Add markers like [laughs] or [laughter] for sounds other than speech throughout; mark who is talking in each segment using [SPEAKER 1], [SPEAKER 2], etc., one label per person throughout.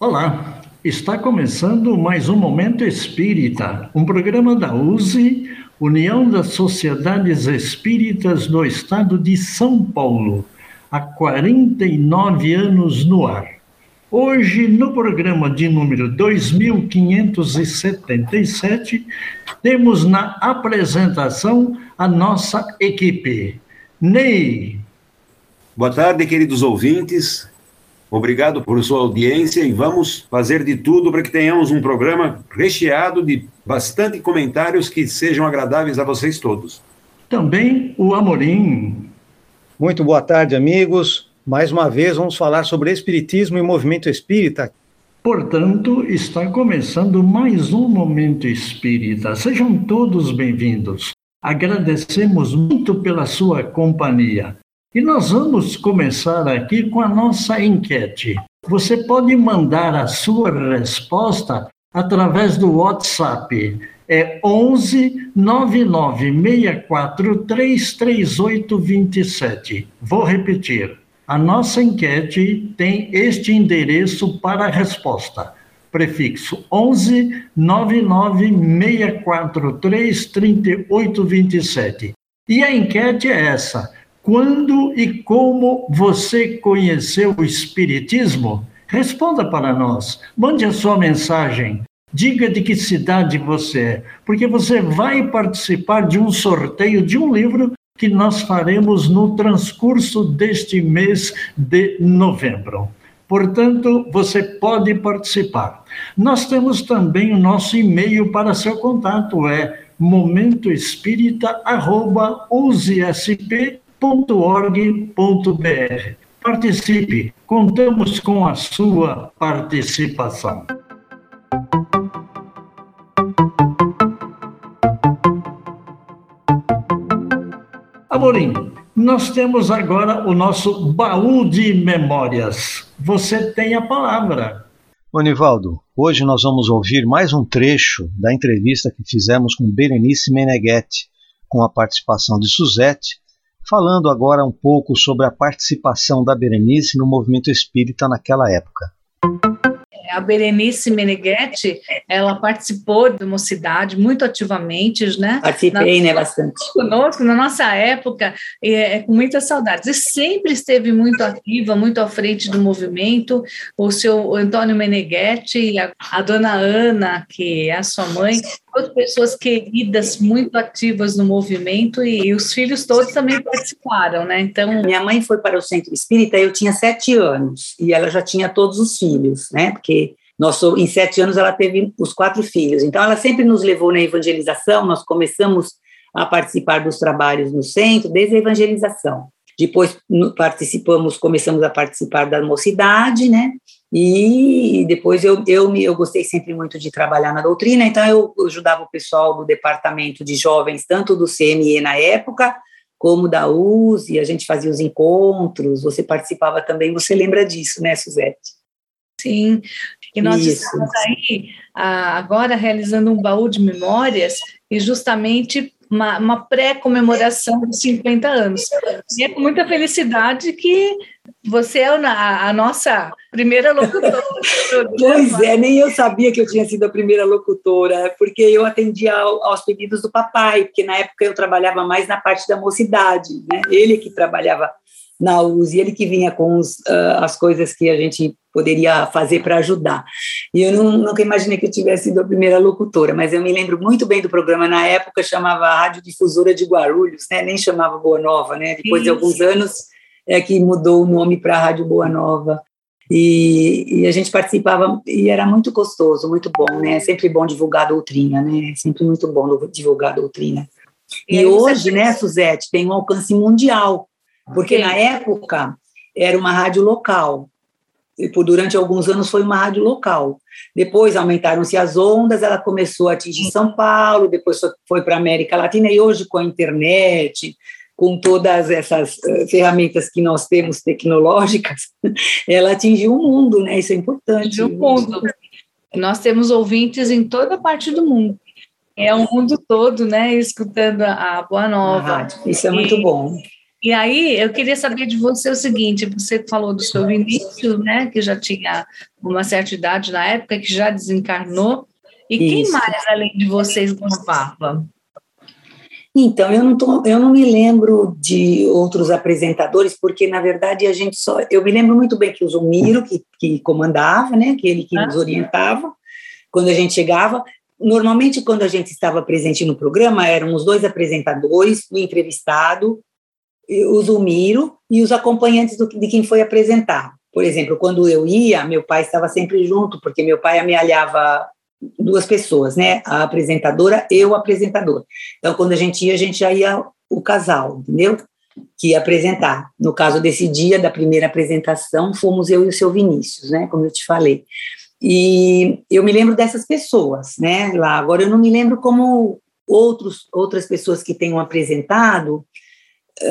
[SPEAKER 1] Olá, está começando mais um Momento Espírita, um programa da USE, União das Sociedades Espíritas do Estado de São Paulo, há 49 anos no ar. Hoje, no programa de número 2577, temos na apresentação a nossa equipe. Ney.
[SPEAKER 2] Boa tarde, queridos ouvintes. Obrigado por sua audiência e vamos fazer de tudo para que tenhamos um programa recheado de bastante comentários que sejam agradáveis a vocês todos.
[SPEAKER 1] Também o Amorim.
[SPEAKER 3] Muito boa tarde, amigos. Mais uma vez vamos falar sobre Espiritismo e movimento espírita.
[SPEAKER 1] Portanto, está começando mais um Momento Espírita. Sejam todos bem-vindos. Agradecemos muito pela sua companhia. E nós vamos começar aqui com a nossa enquete. Você pode mandar a sua resposta através do WhatsApp. É 11 996433827. Vou repetir. A nossa enquete tem este endereço para a resposta. Prefixo 11 996433827. E a enquete é essa quando e como você conheceu o Espiritismo? Responda para nós. Mande a sua mensagem. Diga de que cidade você é, porque você vai participar de um sorteio de um livro que nós faremos no transcurso deste mês de novembro. Portanto, você pode participar. Nós temos também o nosso e-mail para seu contato, é momentoespírita.usesp.com www.org.br. Participe, contamos com a sua participação. Amorim, nós temos agora o nosso baú de memórias. Você tem a palavra.
[SPEAKER 3] Onivaldo, hoje nós vamos ouvir mais um trecho da entrevista que fizemos com Berenice Meneghetti, com a participação de Suzette, falando agora um pouco sobre a participação da Berenice no movimento espírita naquela época.
[SPEAKER 4] A Berenice Meneghetti, ela participou da mocidade muito ativamente, né?
[SPEAKER 5] Participei, na, né, bastante.
[SPEAKER 4] Conosco, na nossa época, é, com muitas saudades. E sempre esteve muito ativa, muito à frente do movimento. O seu Antônio Meneghetti, a, a dona Ana, que é a sua mãe, todas pessoas queridas, muito ativas no movimento, e, e os filhos todos também participaram, né?
[SPEAKER 5] Então. Minha mãe foi para o centro espírita, eu tinha sete anos, e ela já tinha todos os filhos, né? Porque nós, em sete anos ela teve os quatro filhos. Então, ela sempre nos levou na evangelização. Nós começamos a participar dos trabalhos no centro desde a evangelização. Depois participamos, começamos a participar da mocidade, né? E depois eu, eu, eu gostei sempre muito de trabalhar na doutrina, então eu ajudava o pessoal do departamento de jovens, tanto do CME na época, como da USE, a gente fazia os encontros, você participava também, você lembra disso, né, Suzete?
[SPEAKER 4] Sim, e nós Isso. estamos aí agora realizando um baú de memórias e justamente uma, uma pré-comemoração dos 50 anos. E é com muita felicidade que você é a, a nossa primeira locutora.
[SPEAKER 5] pois é, nem eu sabia que eu tinha sido a primeira locutora, porque eu atendia ao, aos pedidos do papai, porque na época eu trabalhava mais na parte da mocidade, né? Ele que trabalhava na USE, ele que vinha com os, uh, as coisas que a gente poderia fazer para ajudar. E eu não, nunca imaginei que eu tivesse sido a primeira locutora, mas eu me lembro muito bem do programa, na época chamava Rádio Difusora de Guarulhos, né? nem chamava Boa Nova, né? depois de alguns anos é que mudou o nome para Rádio Boa Nova. E, e, a gente participava e era muito gostoso, muito bom, né? É sempre bom divulgar a doutrina, né? É sempre muito bom divulgar a doutrina. E, e hoje, né, Suzete, tem um alcance mundial porque na época era uma rádio local. E por durante alguns anos foi uma rádio local. Depois aumentaram-se as ondas, ela começou a atingir São Paulo, depois foi para a América Latina e hoje com a internet, com todas essas uh, ferramentas que nós temos tecnológicas, [laughs] ela atingiu o mundo, né? Isso é importante.
[SPEAKER 4] Atingiu o mundo. Nós temos ouvintes em toda parte do mundo. É o mundo todo, né? Escutando a Boa Nova.
[SPEAKER 5] isso é muito bom.
[SPEAKER 4] E E aí, eu queria saber de você o seguinte: você falou do seu Vinícius, né, que já tinha uma certa idade na época, que já desencarnou. E Isso. quem mais, além de vocês, gravava?
[SPEAKER 5] Então, eu não, tô, eu não me lembro de outros apresentadores, porque, na verdade, a gente só. Eu me lembro muito bem que o Zumiro, que, que comandava, né, que ele que ah. nos orientava, quando a gente chegava. Normalmente, quando a gente estava presente no programa, eram os dois apresentadores, o entrevistado, o Zumiro e os acompanhantes do, de quem foi apresentar. Por exemplo, quando eu ia, meu pai estava sempre junto, porque meu pai amealhava duas pessoas, né? A apresentadora e o apresentador. Então, quando a gente ia, a gente já ia o casal, entendeu? Que ia apresentar. No caso desse dia da primeira apresentação, fomos eu e o seu Vinícius, né? Como eu te falei. E eu me lembro dessas pessoas, né? Lá. Agora, eu não me lembro como outros, outras pessoas que tenham apresentado,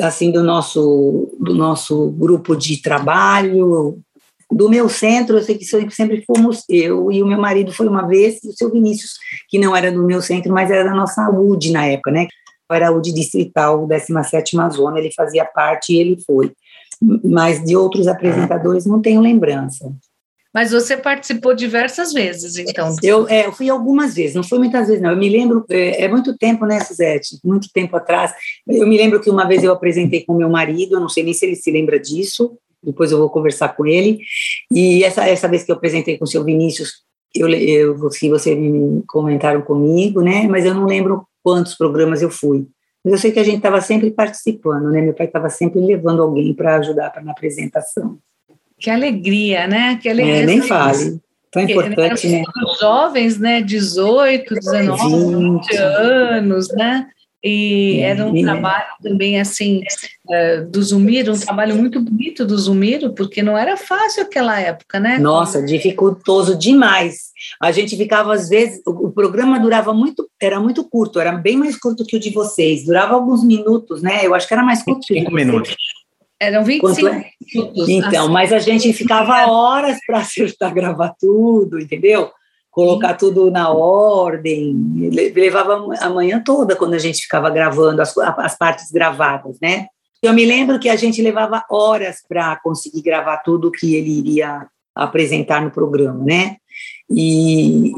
[SPEAKER 5] assim, do nosso, do nosso grupo de trabalho, do meu centro, eu sei que sempre fomos eu e o meu marido foi uma vez, e o seu Vinícius, que não era do meu centro, mas era da nossa UD na época, né? Era a UD distrital, 17ª zona, ele fazia parte e ele foi. Mas de outros apresentadores não tenho lembrança.
[SPEAKER 4] Mas você participou diversas vezes, então?
[SPEAKER 5] Eu, é, eu fui algumas vezes, não foi muitas vezes, não. Eu me lembro, é, é, muito tempo, né, Suzete? Muito tempo atrás. Eu me lembro que uma vez eu apresentei com meu marido, eu não sei nem se ele se lembra disso, depois eu vou conversar com ele. E essa, essa vez que eu apresentei com o seu Vinícius, eu, eu, que você me comentaram comigo, né? Mas eu não lembro quantos programas eu fui. Mas eu sei que a gente estava sempre participando, né? Meu pai estava sempre levando alguém para ajudar pra, na apresentação.
[SPEAKER 4] Que alegria, né? Que alegria.
[SPEAKER 5] É, nem fale. Tão importante, né?
[SPEAKER 4] Jovens, né? 18, 19, 20 anos, né? E era um trabalho também, assim, uh, do Zumiro, um trabalho muito bonito do Zumiro, porque não era fácil aquela época, né?
[SPEAKER 5] Nossa, dificultoso demais. A gente ficava, às vezes, o, programa durava muito, era muito curto, era bem mais curto que o de vocês, durava alguns minutos, né? Eu acho que era mais curto que o de
[SPEAKER 3] minutos.
[SPEAKER 4] Eram 25 é?
[SPEAKER 5] minutos. Então, assim. mas a gente ficava horas para [laughs] acertar, gravar tudo, entendeu? Colocar tudo na ordem. Levava a manhã toda quando a gente ficava gravando as, as partes gravadas, né? Eu me lembro que a gente levava horas para conseguir gravar tudo que ele iria apresentar no programa, né? E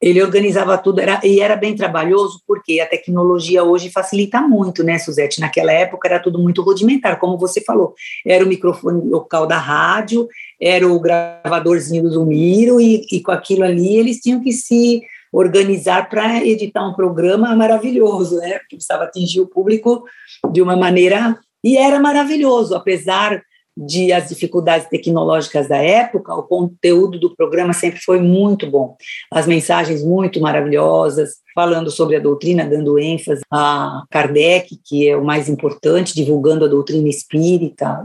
[SPEAKER 5] ele organizava tudo era, e era bem trabalhoso porque a tecnologia hoje facilita muito, né, Suzete? Naquela época era tudo muito rudimentar, como você falou. Era o microfone local da rádio, era o gravadorzinho do Zumiro, e, e com aquilo ali eles tinham que se organizar para editar um programa maravilhoso, né? Porque precisava atingir o público de uma maneira. E era maravilhoso, apesar de as dificuldades tecnológicas da época, o conteúdo do programa sempre foi muito bom. As mensagens muito maravilhosas, falando sobre a doutrina, dando ênfase a Kardec, que é o mais importante, divulgando a doutrina espírita.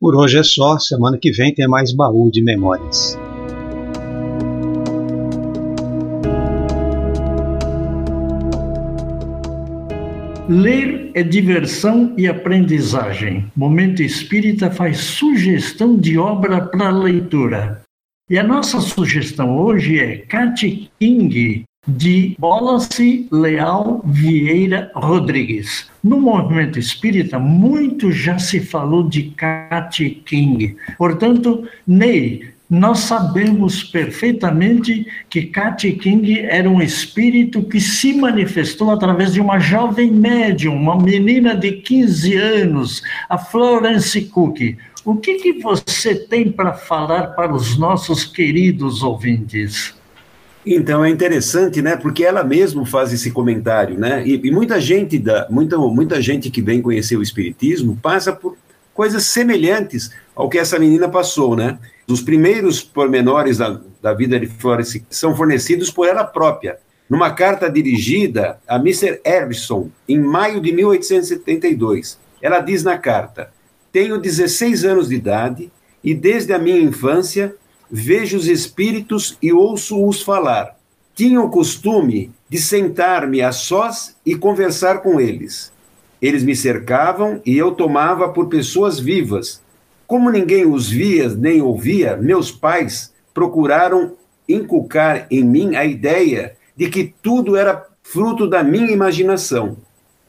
[SPEAKER 3] Por hoje é só, semana que vem tem mais baú de memórias.
[SPEAKER 1] Ler é diversão e aprendizagem. Momento Espírita faz sugestão de obra para leitura. E a nossa sugestão hoje é Cat King, de Wallace Leal Vieira Rodrigues. No movimento espírita, muito já se falou de Cat King. Portanto, Ney, nós sabemos perfeitamente que Kat King era um espírito que se manifestou através de uma jovem médium, uma menina de 15 anos, a Florence Cook. O que, que você tem para falar para os nossos queridos ouvintes?
[SPEAKER 2] Então é interessante, né? Porque ela mesma faz esse comentário, né? E, e, muita gente da, muita, muita gente que vem conhecer o espiritismo passa por coisas semelhantes ao que essa menina passou, né? Os primeiros pormenores da, da vida de Florence são fornecidos por ela própria, numa carta dirigida a Mr. Harrison, em maio de 1872. Ela diz na carta: Tenho 16 anos de idade e desde a minha infância vejo os espíritos e ouço-os falar. Tinha o costume de sentar-me a sós e conversar com eles. Eles me cercavam e eu tomava por pessoas vivas, como ninguém os via nem ouvia, meus pais procuraram inculcar em mim a ideia de que tudo era fruto da minha imaginação.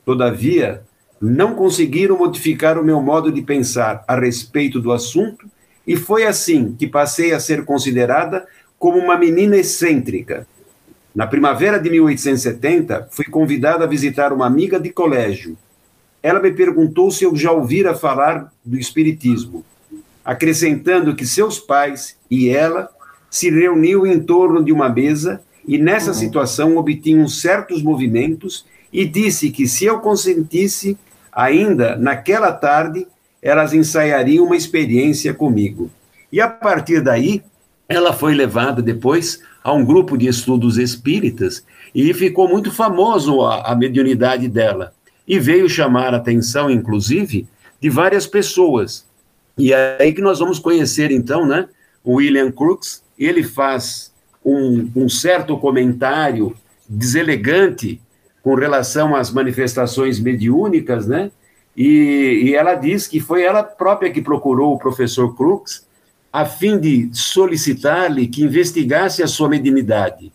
[SPEAKER 2] Todavia, não conseguiram modificar o meu modo de pensar a respeito do assunto, e foi assim que passei a ser considerada como uma menina excêntrica. Na primavera de 1870, fui convidada a visitar uma amiga de colégio. Ela me perguntou se eu já ouvira falar do Espiritismo, acrescentando que seus pais e ela se reuniam em torno de uma mesa e nessa uhum. situação obtinham certos movimentos e disse que se eu consentisse, ainda naquela tarde, elas ensaiariam uma experiência comigo. E a partir daí, ela foi levada depois a um grupo de estudos espíritas e ficou muito famoso a, a mediunidade dela. E veio chamar a atenção, inclusive, de várias pessoas. E é aí que nós vamos conhecer, então, né, o William Crookes. Ele faz um, um certo comentário deselegante com relação às manifestações mediúnicas, né? E, e, ela diz que foi ela própria que procurou o professor Crookes a fim de solicitar-lhe que investigasse a sua mediunidade.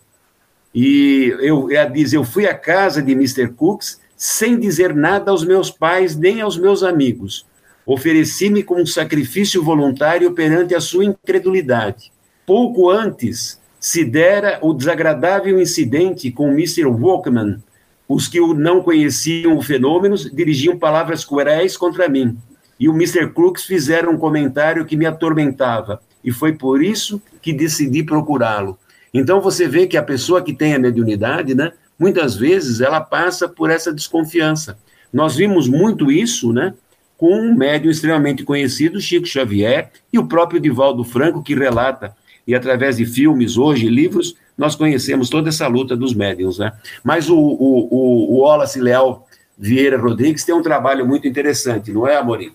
[SPEAKER 2] E eu, ela diz: Eu fui à casa de Mr. Cooks sem dizer nada aos meus pais nem aos meus amigos. Ofereci-me como um sacrifício voluntário perante a sua incredulidade. Pouco antes se dera o desagradável incidente com Mr. Walkman. Os que não conheciam o fenômeno dirigiam palavras cruéis contra mim. E o Mr. Crooks fizeram um comentário que me atormentava. E foi por isso que decidi procurá-lo. Então você vê que a pessoa que tem a mediunidade, né, muitas vezes ela passa por essa desconfiança. Nós vimos muito isso, né, com um médium extremamente conhecido, Chico Xavier, e o próprio Divaldo Franco, que relata e através de filmes hoje, livros, nós conhecemos toda essa luta dos médiums, né? Mas o, o, o, Wallace Leal Vieira Rodrigues tem um trabalho muito interessante, não é, Amorim?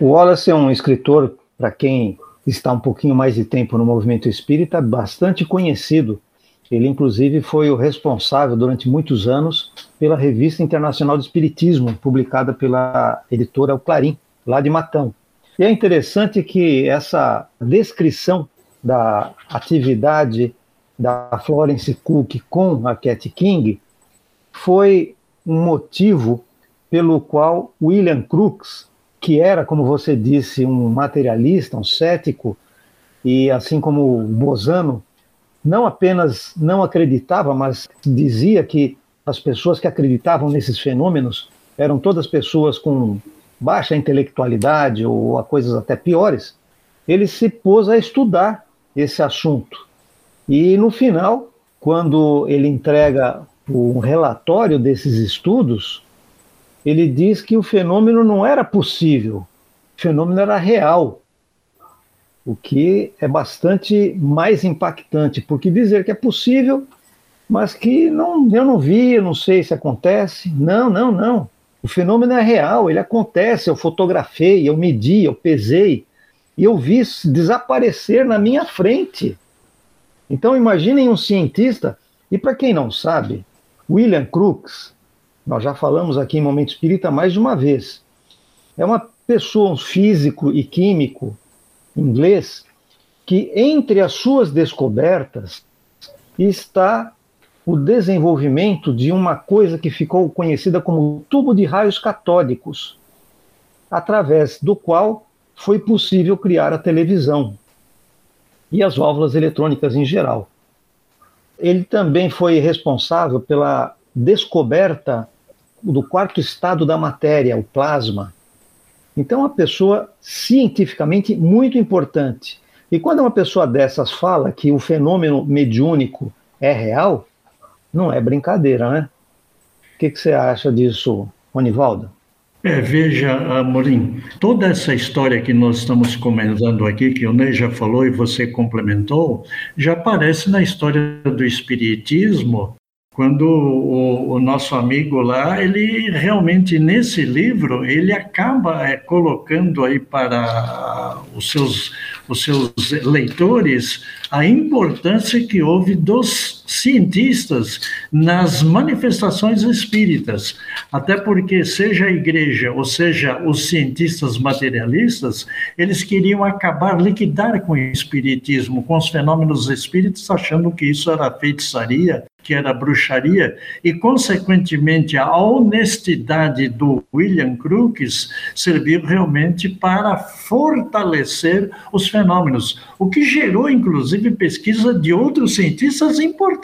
[SPEAKER 3] O Wallace é um escritor, para quem está um pouquinho mais de tempo no movimento espírita, bastante conhecido. Ele, inclusive, foi o responsável durante muitos anos pela Revista Internacional de Espiritismo, publicada pela editora O Clarim, lá de Matão. E é interessante que essa descrição da atividade da Florence Cook com a Cat King foi um motivo pelo qual William Crookes, que era, como você disse, um materialista, um cético, e assim como Bozano, não apenas não acreditava, mas dizia que as pessoas que acreditavam nesses fenômenos eram todas pessoas com baixa intelectualidade ou a coisas até piores, ele se pôs a estudar esse assunto. E no final, quando ele entrega um relatório desses estudos, ele diz que o fenômeno não era possível, o fenômeno era real. O que é bastante mais impactante, porque dizer que é possível, mas que não, eu não vi, eu não sei se acontece. Não, não, não. O fenômeno é real, ele acontece. Eu fotografei, eu medi, eu pesei, e eu vi desaparecer na minha frente. Então imaginem um cientista, e para quem não sabe, William Crookes, nós já falamos aqui em Momento Espírita mais de uma vez, é uma pessoa, um físico e químico inglês, que entre as suas descobertas está o desenvolvimento de uma coisa que ficou conhecida como tubo de raios catódicos, através do qual foi possível criar a televisão e as válvulas eletrônicas em geral. Ele também foi responsável pela descoberta do quarto estado da matéria, o plasma. Então, uma pessoa cientificamente muito importante. E quando uma pessoa dessas fala que o fenômeno mediúnico é real, não é brincadeira, né? O que, que você acha disso, Ronivaldo?
[SPEAKER 1] É, veja, Amorim, toda essa história que nós estamos comentando aqui, que o Ney já falou e você complementou, já aparece na história do Espiritismo, quando o, o nosso amigo lá, ele realmente, nesse livro, ele acaba é, colocando aí para os seus os seus leitores a importância que houve dos cientistas nas manifestações espíritas. Até porque, seja a igreja ou seja os cientistas materialistas, eles queriam acabar, liquidar com o espiritismo, com os fenômenos espíritos, achando que isso era feitiçaria, que era bruxaria, e, consequentemente, a honestidade do William Crookes serviu realmente para fortalecer os fenômenos, o que gerou, inclusive, pesquisa de outros cientistas importantes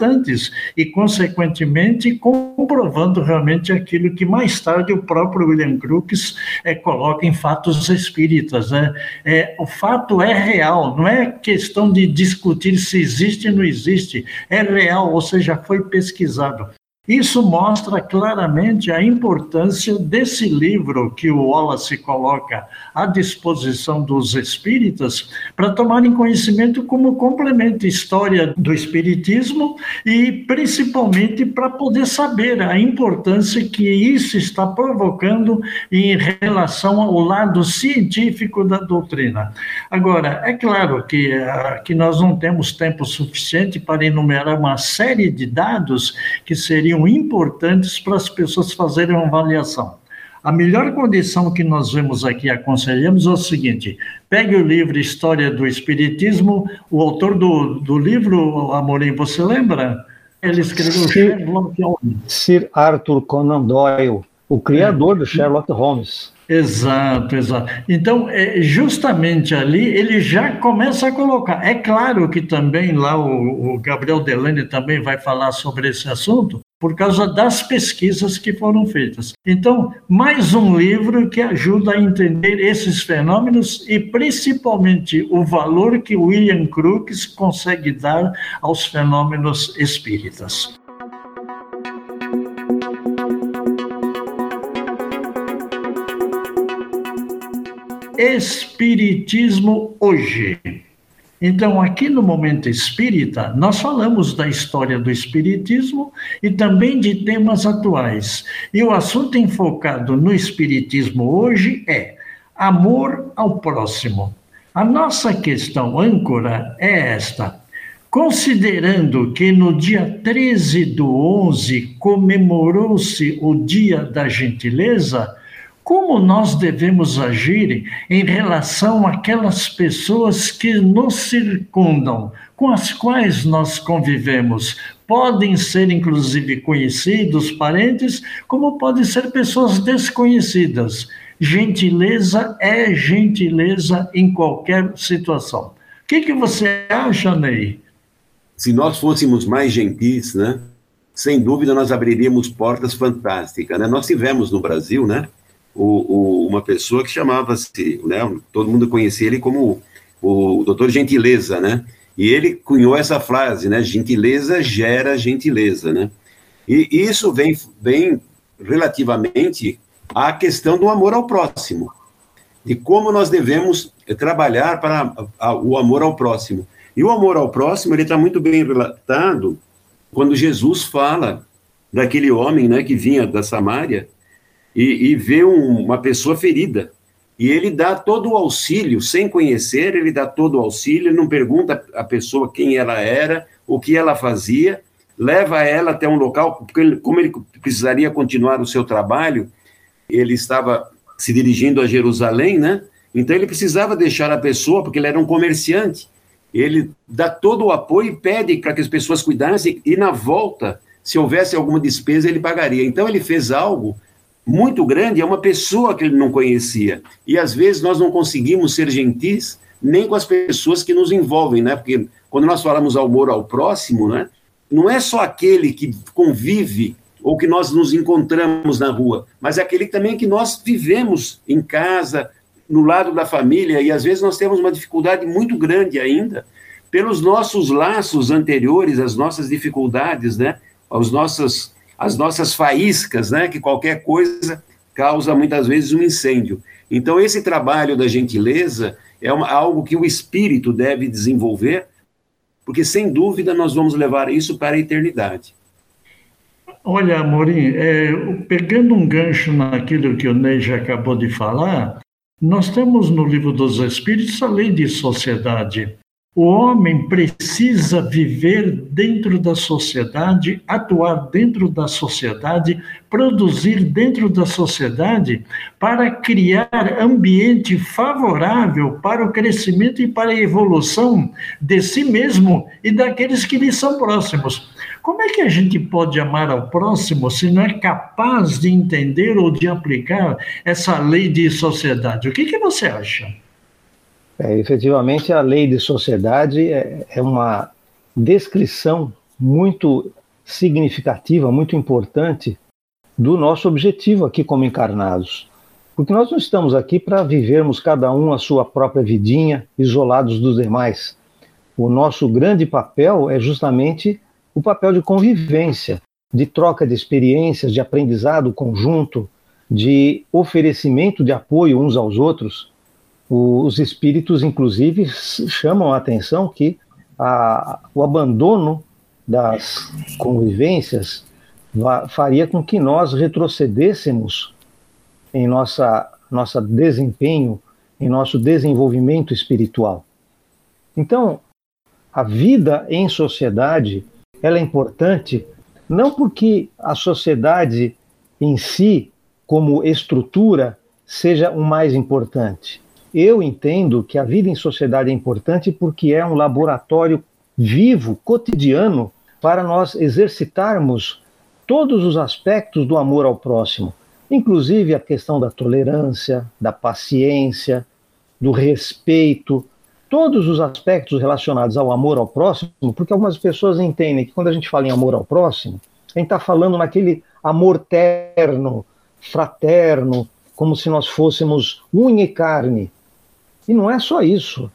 [SPEAKER 1] e, consequentemente, comprovando realmente aquilo que mais tarde o próprio William Crookes é, coloca em fatos espíritas. Né? É, o fato é real, não é questão de discutir se existe ou não existe, é real, ou seja, foi pesquisado. Isso mostra claramente a importância desse livro que o Wallace coloca à disposição dos espíritas para tomarem conhecimento como complemento história do espiritismo e principalmente para poder saber a importância que isso está provocando em relação ao lado científico da doutrina. Agora, é claro que, uh, que nós não temos tempo suficiente para enumerar uma série de dados que seriam seriam importantes para as pessoas fazerem uma avaliação. A melhor condição que nós vemos aqui, aconselhamos, é o seguinte: pegue o livro História do Espiritismo, o autor do, do livro, Amorim, você lembra? Ele escreveu Sir, Sherlock Holmes.
[SPEAKER 3] Sir Arthur Conan Doyle, o criador é. do Sherlock Holmes.
[SPEAKER 1] Exato, exato. Então, é, justamente ali, ele já começa a colocar. É claro que também lá o, o Gabriel Delane também vai falar sobre esse assunto, por causa das pesquisas que foram feitas. Então, mais um livro que ajuda a entender esses fenômenos e principalmente o valor que William Crookes consegue dar aos fenômenos espíritas. Espiritismo hoje. Então, aqui no Momento Espírita, nós falamos da história do Espiritismo e também de temas atuais. E o assunto enfocado no Espiritismo hoje é amor ao próximo. A nossa questão âncora é esta. Considerando que no dia 13 do 11 comemorou-se o Dia da Gentileza, como nós devemos agir em relação àquelas pessoas que nos circundam, com as quais nós convivemos. Podem ser, inclusive, conhecidos, parentes, como podem ser pessoas desconhecidas. Gentileza é gentileza em qualquer situação. O que, que você acha, Ney?
[SPEAKER 2] Se nós fôssemos mais gentis, né? Sem dúvida, nós abriríamos portas fantásticas. Né? Nós tivemos no Brasil, né? O, o, uma pessoa que chamava-se, né, todo mundo conhecia ele como o, doutor Gentileza, né? E ele cunhou essa frase, né? Gentileza gera gentileza, né? E isso vem, vem relativamente à questão do amor ao próximo, de como nós devemos trabalhar para o amor ao próximo. E o amor ao próximo, ele está muito bem relatado quando Jesus fala daquele homem, né, que vinha da Samária, e, e vê um, uma pessoa ferida. E ele dá todo o auxílio, sem conhecer, ele dá todo o auxílio, não pergunta à pessoa quem ela era, o que ela fazia, leva ela até um local, porque ele, como ele precisaria continuar o seu trabalho, ele estava se dirigindo a Jerusalém, né? Então ele precisava deixar a pessoa, porque ele era um comerciante. Ele dá todo o apoio e pede para que as pessoas cuidassem, e na volta, se houvesse alguma despesa, ele pagaria. Então ele fez algo muito grande é uma pessoa que ele não conhecia. E às vezes nós não conseguimos ser gentis nem com as pessoas que nos envolvem, né? Porque quando nós falamos amor ao próximo, né? Não é só aquele que convive ou que nós nos encontramos na rua, mas é aquele também que nós vivemos em casa, no lado da família, e às vezes nós temos uma dificuldade muito grande ainda pelos nossos laços anteriores, as nossas dificuldades, né? As nossas as nossas faíscas, né, que qualquer coisa causa muitas vezes um incêndio. Então, esse trabalho da gentileza é uma, algo que o espírito deve desenvolver, porque sem dúvida nós vamos levar isso para a eternidade.
[SPEAKER 1] Olha, Amorim, é, pegando um gancho naquilo que o já acabou de falar, nós temos no livro dos Espíritos a lei de sociedade. O homem precisa viver dentro da sociedade, atuar dentro da sociedade, produzir dentro da sociedade para criar ambiente favorável para o crescimento e para a evolução de si mesmo e daqueles que lhe são próximos. Como é que a gente pode amar ao próximo se não é capaz de entender ou de aplicar essa lei de sociedade? O que, que você acha?
[SPEAKER 3] É, efetivamente, a lei de sociedade é, é uma descrição muito significativa, muito importante do nosso objetivo aqui como encarnados. Porque nós não estamos aqui para vivermos cada um a sua própria vidinha, isolados dos demais. O nosso grande papel é justamente o papel de convivência, de troca de experiências, de aprendizado conjunto, de oferecimento de apoio uns aos outros os espíritos, inclusive, chamam a atenção que a, o abandono das convivências faria com que nós retrocedêssemos em nossa, nossa desempenho, em nosso desenvolvimento espiritual. Então, a vida em sociedade ela é importante não porque a sociedade em si, como estrutura, seja o mais importante, eu entendo que a vida em sociedade é importante porque é um laboratório vivo, cotidiano, para nós exercitarmos todos os aspectos do amor ao próximo, inclusive a questão da tolerância, da paciência, do respeito, todos os aspectos relacionados ao amor ao próximo, porque algumas pessoas entendem que quando a gente fala em amor ao próximo, a gente está falando naquele amor terno, fraterno, como se nós fôssemos unha e carne. E não é só isso.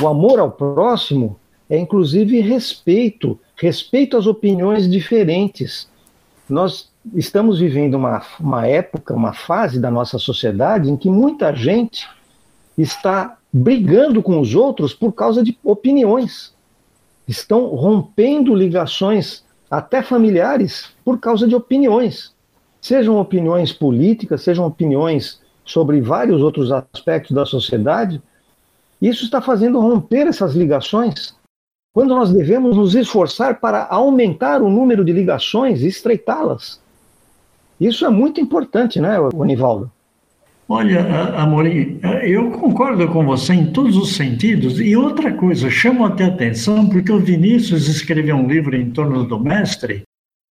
[SPEAKER 3] O amor ao próximo é inclusive respeito, respeito às opiniões diferentes. Nós estamos vivendo uma, uma época, uma fase da nossa sociedade em que muita gente está brigando com os outros por causa de opiniões. Estão rompendo ligações, até familiares, por causa de opiniões. Sejam opiniões políticas, sejam opiniões sobre vários outros aspectos da sociedade, isso está fazendo romper essas ligações, quando nós devemos nos esforçar para aumentar o número de ligações e estreitá-las. Isso é muito importante, né, Onivaldo?
[SPEAKER 1] Olha, Amorim, eu concordo com você em todos os sentidos. E outra coisa, chamo até atenção, porque o Vinícius escreveu um livro em torno do mestre,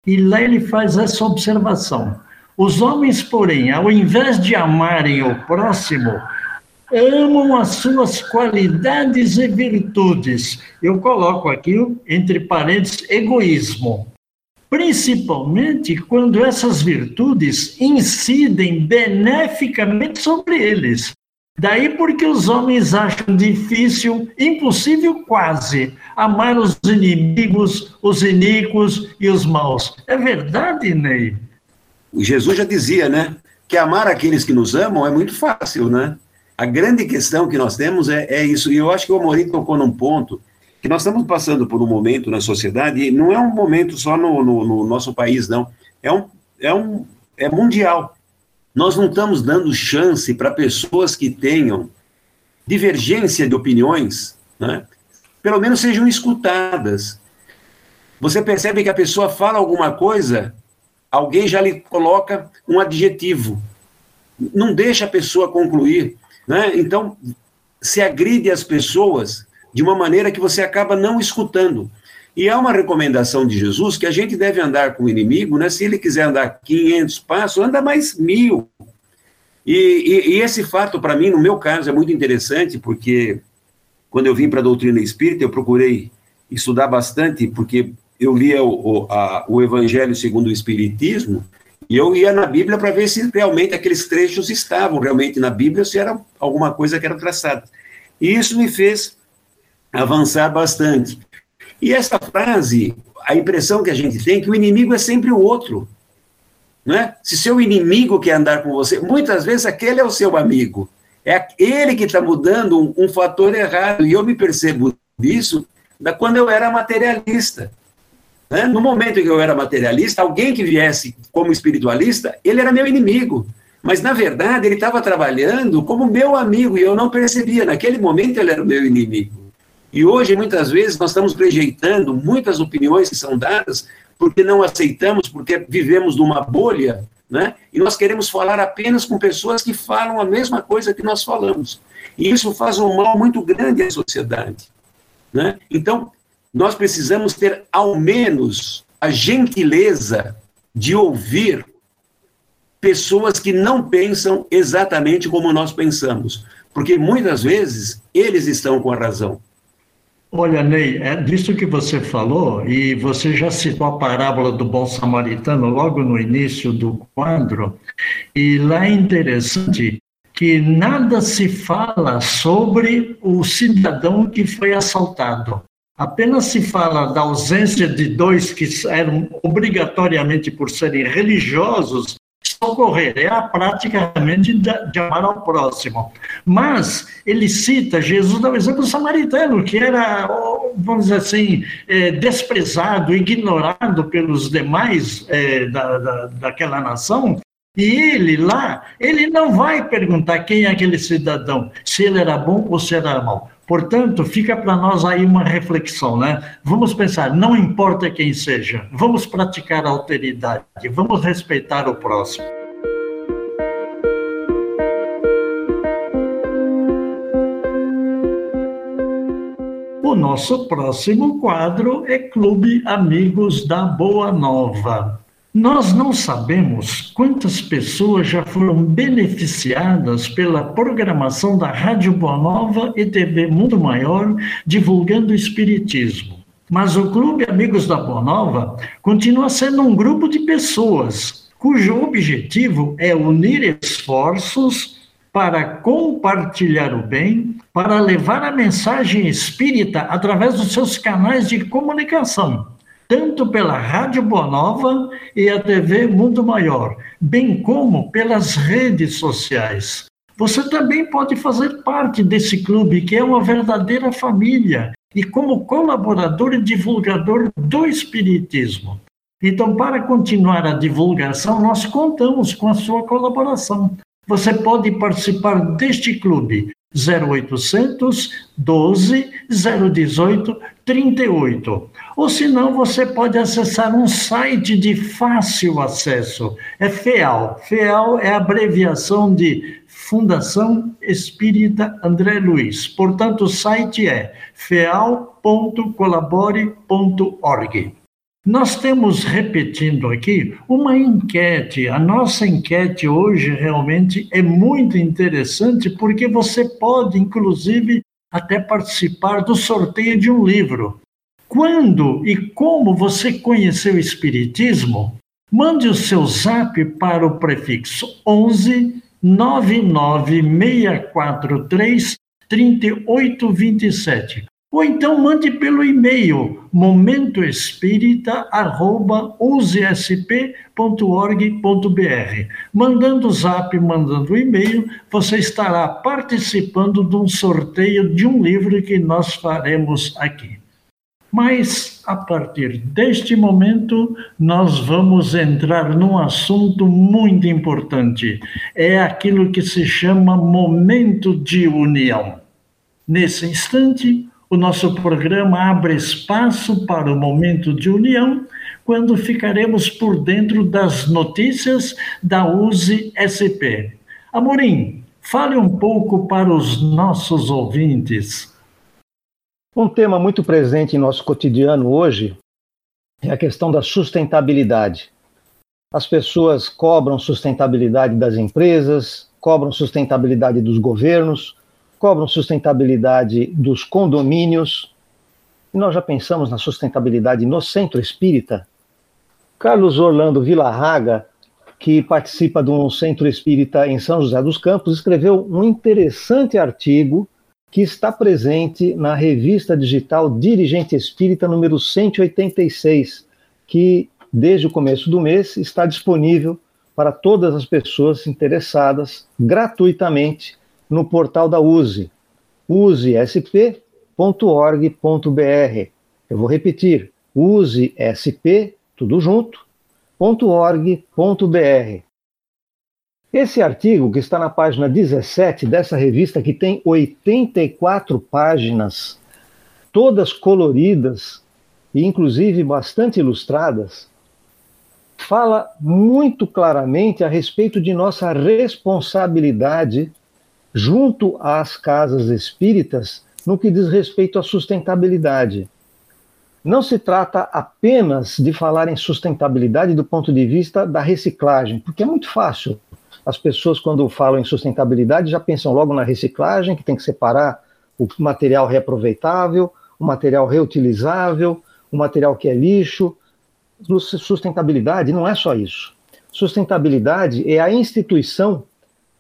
[SPEAKER 1] e lá ele faz essa observação. Os homens, porém, ao invés de amarem o próximo, amam as suas qualidades e virtudes. Eu coloco aqui, entre parênteses, egoísmo. Principalmente quando essas virtudes incidem beneficamente sobre eles. Daí porque os homens acham difícil, impossível quase, amar os inimigos, os iníquos e os maus. É verdade, Ney?
[SPEAKER 2] Jesus já dizia, né? Que amar aqueles que nos amam é muito fácil, né? A grande questão que nós temos é, é isso, e eu acho que o Amorim tocou num ponto que nós estamos passando por um momento na sociedade, e não é um momento só no, no, no nosso país, não, é, um, é, um, é mundial. Nós não estamos dando chance para pessoas que tenham divergência de opiniões, né? pelo menos sejam escutadas. Você percebe que a pessoa fala alguma coisa alguém já lhe coloca um adjetivo. Não deixa a pessoa concluir. Né? Então, se agride as pessoas de uma maneira que você acaba não escutando. E há uma recomendação de Jesus que a gente deve andar com o inimigo, né? se ele quiser andar 500 passos, anda mais mil. E, e, e esse fato, para mim, no meu caso, é muito interessante, porque quando eu vim para a doutrina espírita, eu procurei estudar bastante, porque eu lia o, o, a, o Evangelho segundo o Espiritismo, e eu ia na Bíblia para ver se realmente aqueles trechos estavam realmente na Bíblia, se era alguma coisa que era traçada. E isso me fez avançar bastante. E essa frase, a impressão que a gente tem é que o inimigo é sempre o outro. Né? Se seu inimigo quer andar com você, muitas vezes aquele é o seu amigo. É ele que está mudando um, um fator errado. E eu me percebo disso da quando eu era materialista. Né? No momento em que eu era materialista, alguém que viesse como espiritualista, ele era meu inimigo. Mas, na verdade, ele estava trabalhando como meu amigo e eu não percebia. Naquele momento, ele era meu inimigo. E hoje, muitas vezes, nós estamos rejeitando muitas opiniões que são dadas porque não aceitamos, porque vivemos numa bolha, né? E nós queremos falar apenas com pessoas que falam a mesma coisa que nós falamos. E isso faz um mal muito grande à sociedade, né? Então, nós precisamos ter ao menos a gentileza de ouvir pessoas que não pensam exatamente como nós pensamos, porque muitas vezes eles estão com a razão.
[SPEAKER 1] Olha, Ney, é disso que você falou, e você já citou a parábola do bom samaritano logo no início do quadro, e lá é interessante que nada se fala sobre o cidadão que foi assaltado. Apenas se fala da ausência de dois que eram obrigatoriamente por serem religiosos socorrer, é a prática realmente de amar ao próximo. Mas ele cita, Jesus dá o exemplo do samaritano, que era, vamos dizer assim, é, desprezado, ignorado pelos demais é, da, da, daquela nação, e ele lá, ele não vai perguntar quem é aquele cidadão, se ele era bom ou se era mau. Portanto, fica para nós aí uma reflexão, né? Vamos pensar, não importa quem seja, vamos praticar a alteridade, vamos respeitar o próximo. O nosso próximo quadro é Clube Amigos da Boa Nova. Nós não sabemos quantas pessoas já foram beneficiadas pela programação da Rádio Boa Nova e TV Mundo Maior divulgando o Espiritismo. Mas o Clube Amigos da Boa Nova continua sendo um grupo de pessoas cujo objetivo é unir esforços para compartilhar o bem, para levar a mensagem espírita através dos seus canais de comunicação tanto pela Rádio Boa Nova e a TV Mundo Maior, bem como pelas redes sociais. Você também pode fazer parte desse clube, que é uma verdadeira família, e como colaborador e divulgador do Espiritismo. Então, para continuar a divulgação, nós contamos com a sua colaboração. Você pode participar deste clube 0800 12 018 38. Ou se não, você pode acessar um site de fácil acesso. É FEAL. FEAL é abreviação de Fundação Espírita André Luiz. Portanto, o site é feal.colabore.org. Nós temos, repetindo aqui, uma enquete. A nossa enquete hoje realmente é muito interessante porque você pode, inclusive, até participar do sorteio de um livro. Quando e como você conheceu o Espiritismo? Mande o seu zap para o prefixo 11 99643 3827 ou então mande pelo e-mail momentoespírita.usesp.org.br. Mandando o zap, mandando o e-mail, você estará participando de um sorteio de um livro que nós faremos aqui. Mas, a partir deste momento, nós vamos entrar num assunto muito importante. É aquilo que se chama momento de união. Nesse instante, o nosso programa abre espaço para o momento de união, quando ficaremos por dentro das notícias da USE SP. Amorim, fale um pouco para os nossos ouvintes.
[SPEAKER 3] Um tema muito presente em nosso cotidiano hoje é a questão da sustentabilidade. As pessoas cobram sustentabilidade das empresas, cobram sustentabilidade dos governos, cobram sustentabilidade dos condomínios. E nós já pensamos na sustentabilidade no centro espírita. Carlos Orlando Villarraga, que participa de um centro espírita em São José dos Campos, escreveu um interessante artigo que está presente na revista digital Dirigente Espírita número 186, que desde o começo do mês está disponível para todas as pessoas interessadas gratuitamente no portal da USE, usesp.org.br. Eu vou repetir, usesp, tudo junto, .org.br. Esse artigo, que está na página 17 dessa revista, que tem 84 páginas, todas coloridas e inclusive bastante ilustradas, fala muito claramente a respeito de nossa responsabilidade junto às casas espíritas no que diz respeito à sustentabilidade. Não se trata apenas de falar em sustentabilidade do ponto de vista da reciclagem, porque é muito fácil. As pessoas, quando falam em sustentabilidade, já pensam logo na reciclagem, que tem que separar o material reaproveitável, o material reutilizável, o material que é lixo. Sustentabilidade não é só isso. Sustentabilidade é a instituição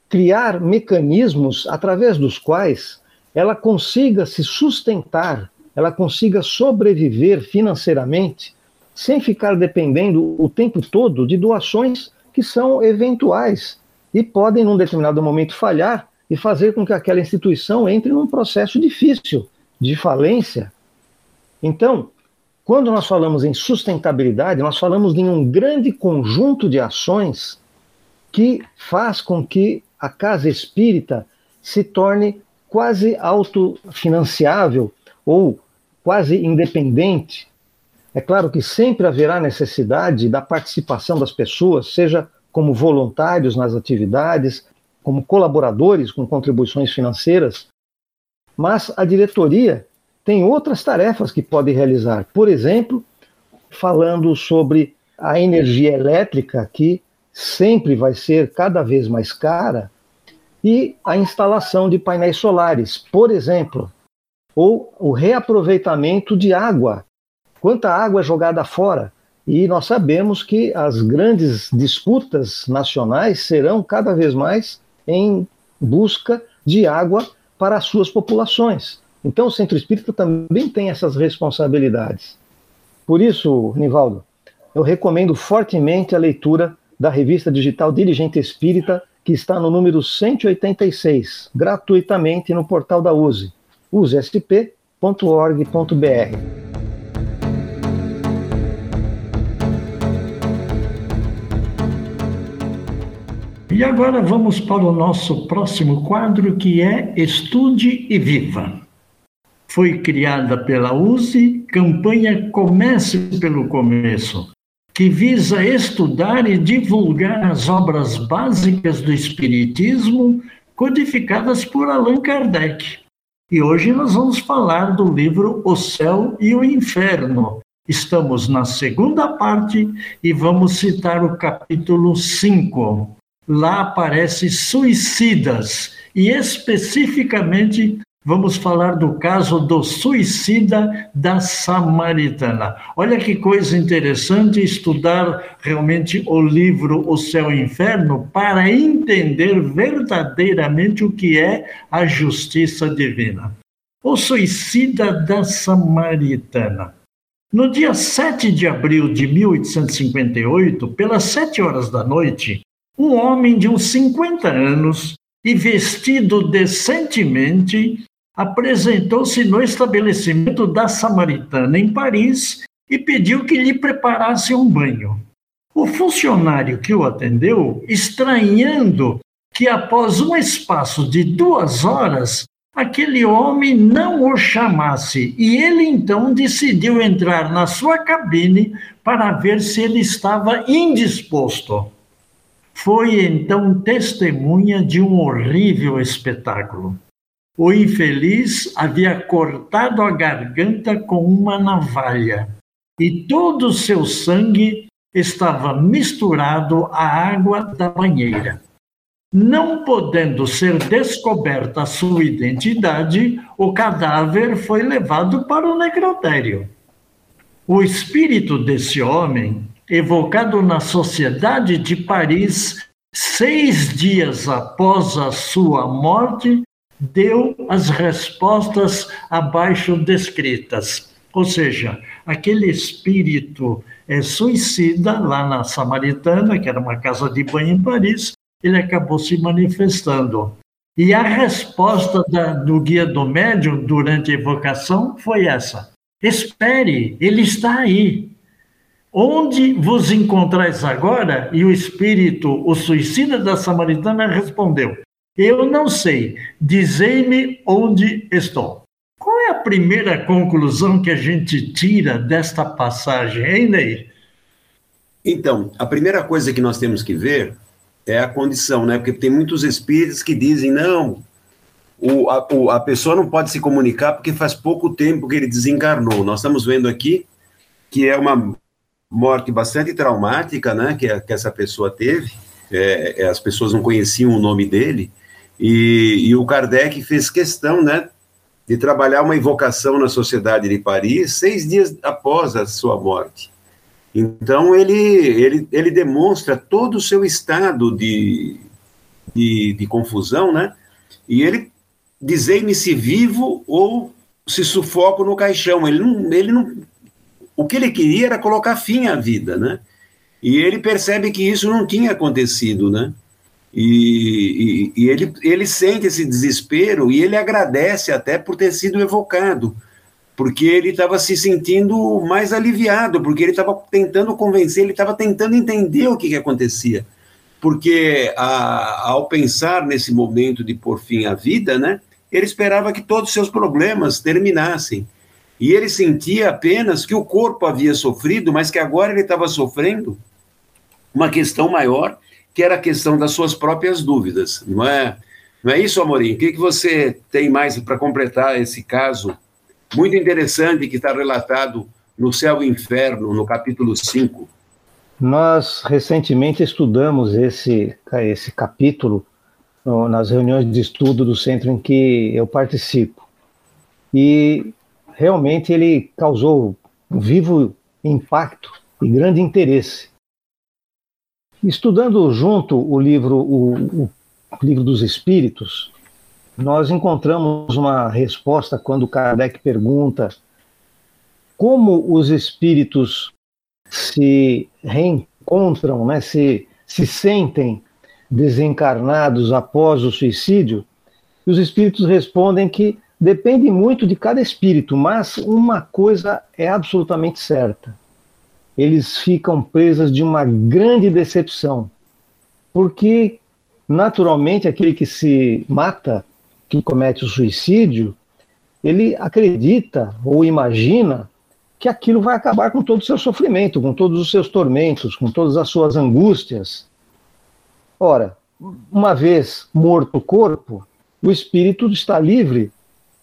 [SPEAKER 3] criar mecanismos através dos quais ela consiga se sustentar, ela consiga sobreviver financeiramente, sem ficar dependendo o tempo todo de doações que são eventuais e podem, num determinado momento, falhar e fazer com que aquela instituição entre num processo difícil de falência. Então, quando nós falamos em sustentabilidade, nós falamos em um grande conjunto de ações que faz com que a casa espírita se torne quase autofinanciável ou quase independente. É claro que sempre haverá necessidade da participação das pessoas, seja como voluntários nas atividades, como colaboradores com contribuições financeiras, mas a diretoria tem outras tarefas que pode realizar. Por exemplo, falando sobre a energia elétrica, que sempre vai ser cada vez mais cara, e a instalação de painéis solares, por exemplo, ou o reaproveitamento de água. Quanta água é jogada fora? E nós sabemos que as grandes disputas nacionais serão cada vez mais em busca de água para as suas populações. Então, o Centro Espírita também tem essas responsabilidades. Por isso, Nivaldo, eu recomendo fortemente a leitura da revista digital Dirigente Espírita, que está no número 186, gratuitamente no portal da USE, usesp.org.br.
[SPEAKER 1] E agora vamos para o nosso próximo quadro, que é Estude e Viva. Foi criada pela USE, campanha Comece pelo Começo, que visa estudar e divulgar as obras básicas do Espiritismo codificadas por Allan Kardec. E hoje nós vamos falar do livro O Céu e o Inferno. Estamos na segunda parte e vamos citar o capítulo 5. Lá aparece suicidas e especificamente vamos falar do caso do suicida da Samaritana. Olha que coisa interessante estudar realmente o livro O Céu e o Inferno para entender verdadeiramente o que é a justiça divina. O suicida da Samaritana. No dia 7 de abril de 1858, pelas sete horas da noite, um homem de uns 50 anos e vestido decentemente apresentou-se no estabelecimento da Samaritana em Paris e pediu que lhe preparasse um banho. O funcionário que o atendeu, estranhando que após um espaço de duas horas aquele homem não o chamasse, e ele então decidiu entrar na sua cabine para ver se ele estava indisposto. Foi então testemunha de um horrível espetáculo. O infeliz havia cortado a garganta com uma navalha e todo o seu sangue estava misturado à água da banheira. Não podendo ser descoberta a sua identidade, o cadáver foi levado para o necrotério. O espírito desse homem, evocado na Sociedade de Paris seis dias após a sua morte, deu as respostas abaixo descritas. Ou seja, aquele espírito é, suicida lá na Samaritana, que era uma casa de banho em Paris, ele acabou se manifestando. E a resposta da, do guia do médium durante a evocação foi essa: espere, ele está aí. Onde vos encontrais agora? E o espírito, o suicida da Samaritana, respondeu: eu não sei. Dizei-me onde estou. Qual é a primeira conclusão que a gente tira desta passagem, hein, Ney?
[SPEAKER 2] Então, a primeira coisa que nós temos que ver é a condição, né? Porque tem muitos espíritos que dizem, não, o, a, o, a pessoa não pode se comunicar porque faz pouco tempo que ele desencarnou. Nós estamos vendo aqui que é uma morte bastante traumática, né? Que, que essa pessoa teve. É, é, as pessoas não conheciam o nome dele. E, e o Kardec fez questão, né? De trabalhar uma invocação na Sociedade de Paris seis dias após a sua morte. Então, ele, ele, ele demonstra todo o seu estado de, de, de confusão, né? E ele dizei-me se vivo ou se sufoco no caixão. Ele não, ele não. O que ele queria era colocar fim à vida, né? E ele percebe que isso não tinha acontecido, né? E, e, e ele, ele sente esse desespero e ele agradece até por ter sido evocado, porque ele estava se sentindo mais aliviado, porque ele estava tentando convencer, ele estava tentando entender o que, que acontecia. Porque a, ao pensar nesse momento de por fim à vida, né, ele esperava que todos os seus problemas terminassem. E ele sentia apenas que o corpo havia sofrido, mas que agora ele estava sofrendo uma questão maior, que era a questão das suas próprias dúvidas. Não é, não é isso, Amorim? O que, que você tem mais para completar esse caso muito interessante que está relatado no Céu e Inferno, no capítulo 5?
[SPEAKER 3] Nós recentemente estudamos esse, esse capítulo nas reuniões de estudo do centro em que eu participo. E realmente ele causou um vivo impacto e grande interesse. Estudando junto o livro, o, o livro dos Espíritos, nós encontramos uma resposta quando Kardec pergunta como os espíritos se reencontram, né, se, se sentem desencarnados após o suicídio, os espíritos respondem que depende muito de cada espírito, mas uma coisa é absolutamente certa eles ficam presos de uma grande decepção. Porque, naturalmente, aquele que se mata, que comete o suicídio, ele acredita ou imagina que aquilo vai acabar com todo o seu sofrimento, com todos os seus tormentos, com todas as suas angústias. Ora, uma vez morto o corpo, o espírito está livre,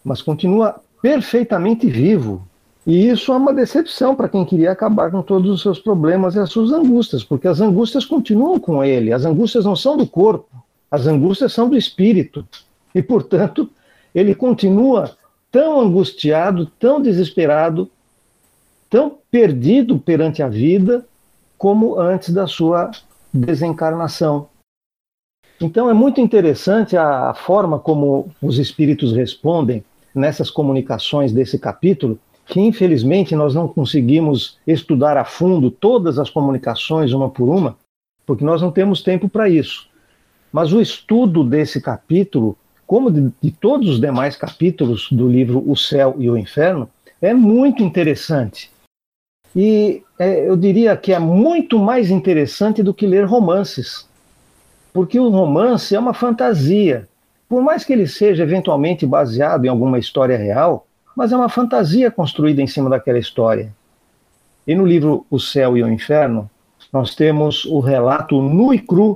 [SPEAKER 3] mas continua perfeitamente vivo, e isso é uma decepção para quem queria acabar com todos os seus problemas e as suas angústias, porque as angústias continuam com ele. As angústias não são do corpo, as angústias são do espírito. E, portanto, ele continua tão angustiado, tão desesperado, tão perdido perante a vida, como antes da sua desencarnação. Então, é muito interessante a forma como os espíritos respondem nessas comunicações desse capítulo que infelizmente nós não conseguimos estudar a fundo todas as comunicações uma por uma, porque nós não temos tempo para isso. Mas o estudo desse capítulo, como de, de, todos os demais capítulos do livro O Céu e o Inferno, é muito interessante. E é, eu diria que é muito mais interessante do que ler romances, porque o romance é uma fantasia. Por mais que ele seja eventualmente baseado em alguma história real, mas é uma fantasia construída em cima daquela história. E no livro O Céu e o Inferno, nós temos o relato nu e cru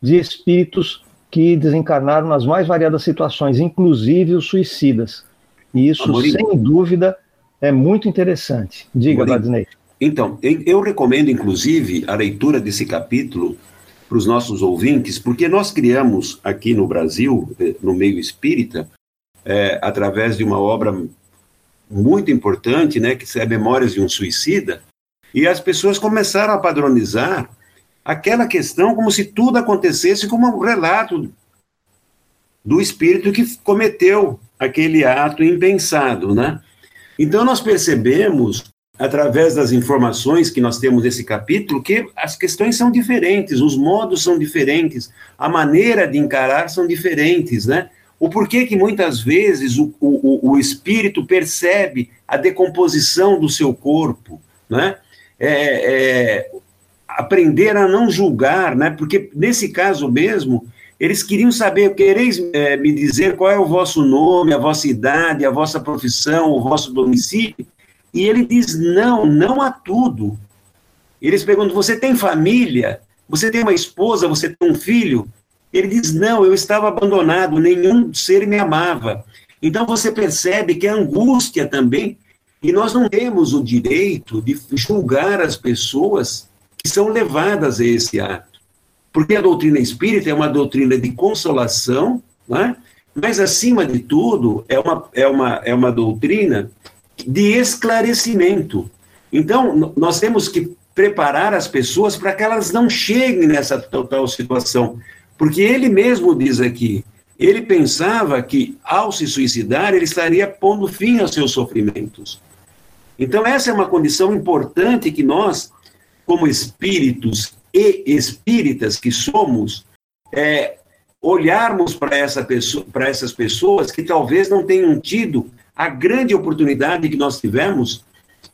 [SPEAKER 3] de espíritos que desencarnaram nas mais variadas situações, inclusive os suicidas. E isso, Amorim. sem dúvida, é muito interessante. Diga, Vladimir.
[SPEAKER 2] Então, eu recomendo, inclusive, a leitura desse capítulo para os nossos ouvintes, porque nós criamos aqui no Brasil, eh, no meio espírita, é, através de uma obra muito importante, né, que é Memórias de um Suicida, e as pessoas começaram a padronizar aquela questão como se tudo acontecesse como um relato do espírito que cometeu aquele ato impensado, né? Então nós percebemos através das informações que nós temos nesse capítulo que as questões são diferentes, os modos são diferentes, a maneira de encarar são diferentes, né? O porquê que muitas vezes o, o, o espírito percebe a decomposição do seu corpo, né? É, é, aprender a não julgar, né? Porque nesse caso mesmo Eles queriam saber, quereis é, me dizer qual é o vosso nome, a vossa idade, a vossa profissão, o vosso domicílio? E ele diz: não, não a tudo. Eles perguntam: você tem família? Você tem uma esposa? Você tem um filho? Ele diz: não, eu estava abandonado, nenhum ser me amava. Então você percebe que a angústia também, e nós não temos o direito de julgar as pessoas que são levadas a esse ato. Porque a doutrina espírita é uma doutrina de consolação, né? mas, acima de tudo, é uma, é, uma, é uma doutrina de esclarecimento. Então, nós temos que preparar as pessoas para que elas não cheguem nessa total situação. Porque ele mesmo diz aqui, ele pensava que, ao se suicidar, ele estaria pondo fim aos seus sofrimentos. Então, essa é uma condição importante que nós, como espíritos e espíritas que somos, é, olharmos para essa pessoa, essas pessoas que talvez não tenham tido a grande oportunidade que nós tivemos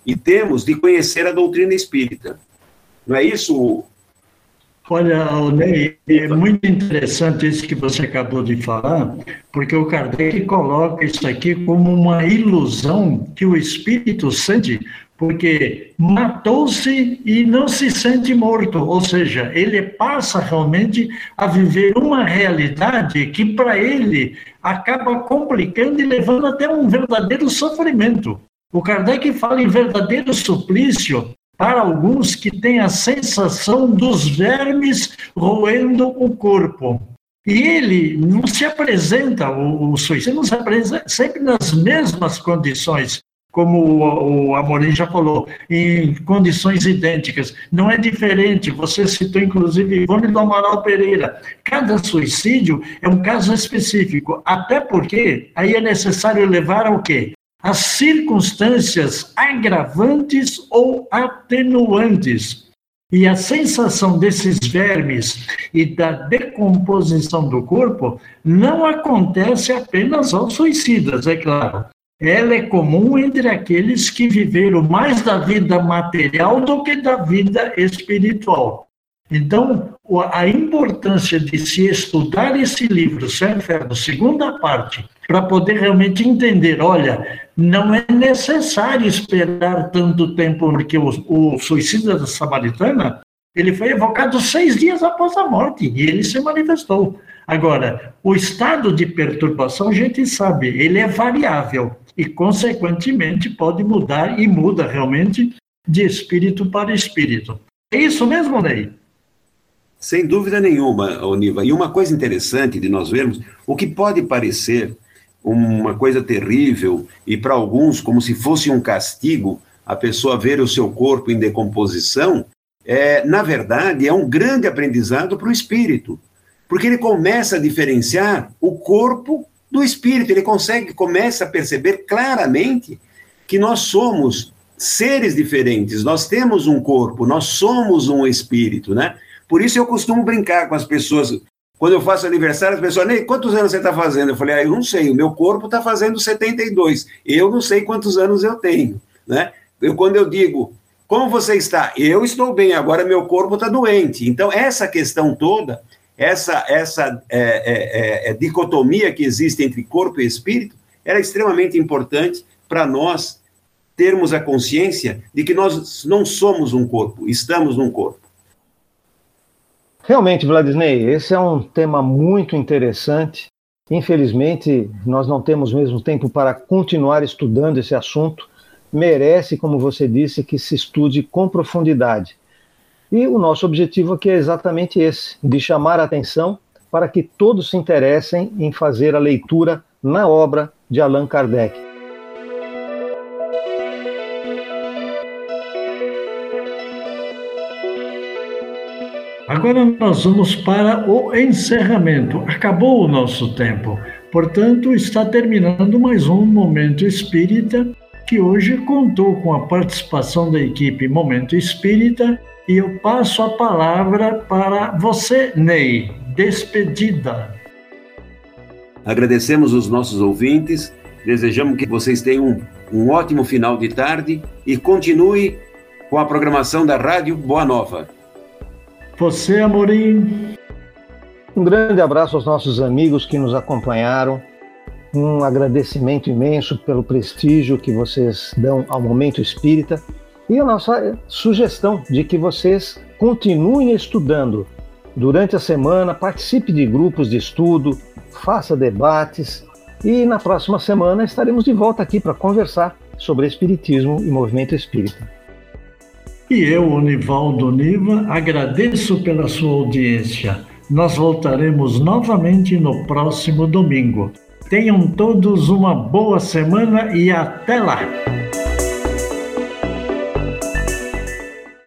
[SPEAKER 2] e temos de conhecer a doutrina espírita. Não é isso?
[SPEAKER 1] Olha, Ney, é muito interessante isso que você acabou de falar, porque o Kardec coloca isso aqui como uma ilusão que o espírito sente porque matou-se e não se sente morto, ou seja, ele passa realmente a viver uma realidade que para ele acaba complicando e levando até um verdadeiro sofrimento. O Kardec fala em verdadeiro suplício para alguns que têm a sensação dos vermes roendo o corpo. E ele não se apresenta, o, o suicídio não se apresenta sempre nas mesmas condições como o, o Amorim já falou, em condições idênticas. Não é diferente, você citou inclusive Ivone do Amaral Pereira. Cada suicídio é um caso específico, até porque aí é necessário levar ao quê? As circunstâncias agravantes ou atenuantes. E a sensação desses vermes e da decomposição do corpo não acontece apenas aos suicidas, é claro ela é comum entre aqueles que viveram mais da vida material do que da vida espiritual. Então, a importância de se estudar esse livro, Céu Inferno, segunda parte, para poder realmente entender, olha, não é necessário esperar tanto tempo, porque o, o suicida da Samaritana, ele foi evocado seis dias após a morte, e ele se manifestou. Agora, o estado de perturbação, a gente sabe, ele é variável e, consequentemente, pode mudar e muda realmente de espírito para espírito. É isso mesmo, Ney?
[SPEAKER 2] Sem dúvida nenhuma, Oniva. E uma coisa interessante de nós vermos, o que pode parecer uma coisa terrível e para alguns como se fosse um castigo a pessoa ver o seu corpo em decomposição, é, na verdade, é um grande aprendizado para o espírito, porque ele começa a diferenciar o corpo do espírito. Ele consegue, começa a perceber claramente que nós somos seres diferentes, nós temos um corpo, nós somos um espírito, né? Por isso eu costumo brincar com as pessoas. Quando eu faço aniversário, as pessoas, Ney, quantos anos você está fazendo? Eu falei, ah, eu não sei, o meu corpo está fazendo 72. Eu não sei quantos anos eu tenho, né? Eu, quando eu digo, como você está? Eu estou bem, agora meu corpo está doente. Então, essa questão toda essa, essa é, é, é, é, dicotomia que existe entre corpo e espírito era extremamente importante para nós termos a consciência de que nós não somos um corpo, estamos num corpo.
[SPEAKER 3] Realmente, Vladisney, esse é um tema muito interessante. Infelizmente, nós não temos mesmo tempo para continuar estudando esse assunto. Merece, como você disse, que se estude com profundidade. E o nosso objetivo aqui é exatamente esse: de chamar a atenção para que todos se interessem em fazer a leitura na obra de Allan Kardec.
[SPEAKER 1] Agora nós vamos para o encerramento. Acabou o nosso tempo. Portanto, está terminando mais um Momento Espírita, que hoje contou com a participação da equipe Momento Espírita e eu passo a palavra para você, Ney. Despedida.
[SPEAKER 2] Agradecemos os nossos ouvintes, desejamos que vocês tenham um, um ótimo final de tarde e continue com a programação da Rádio Boa Nova.
[SPEAKER 1] Você, Amorim.
[SPEAKER 3] Um grande abraço aos nossos amigos que nos acompanharam. Um agradecimento imenso pelo prestígio que vocês dão ao momento espírita e a nossa sugestão de que vocês continuem estudando durante a semana, participe de grupos de estudo, faça debates e na próxima semana estaremos de volta aqui para conversar sobre Espiritismo e movimento espírita.
[SPEAKER 1] E eu, Nivaldo Niva, agradeço pela sua audiência. Nós voltaremos novamente no próximo domingo. Tenham todos uma boa semana e até lá!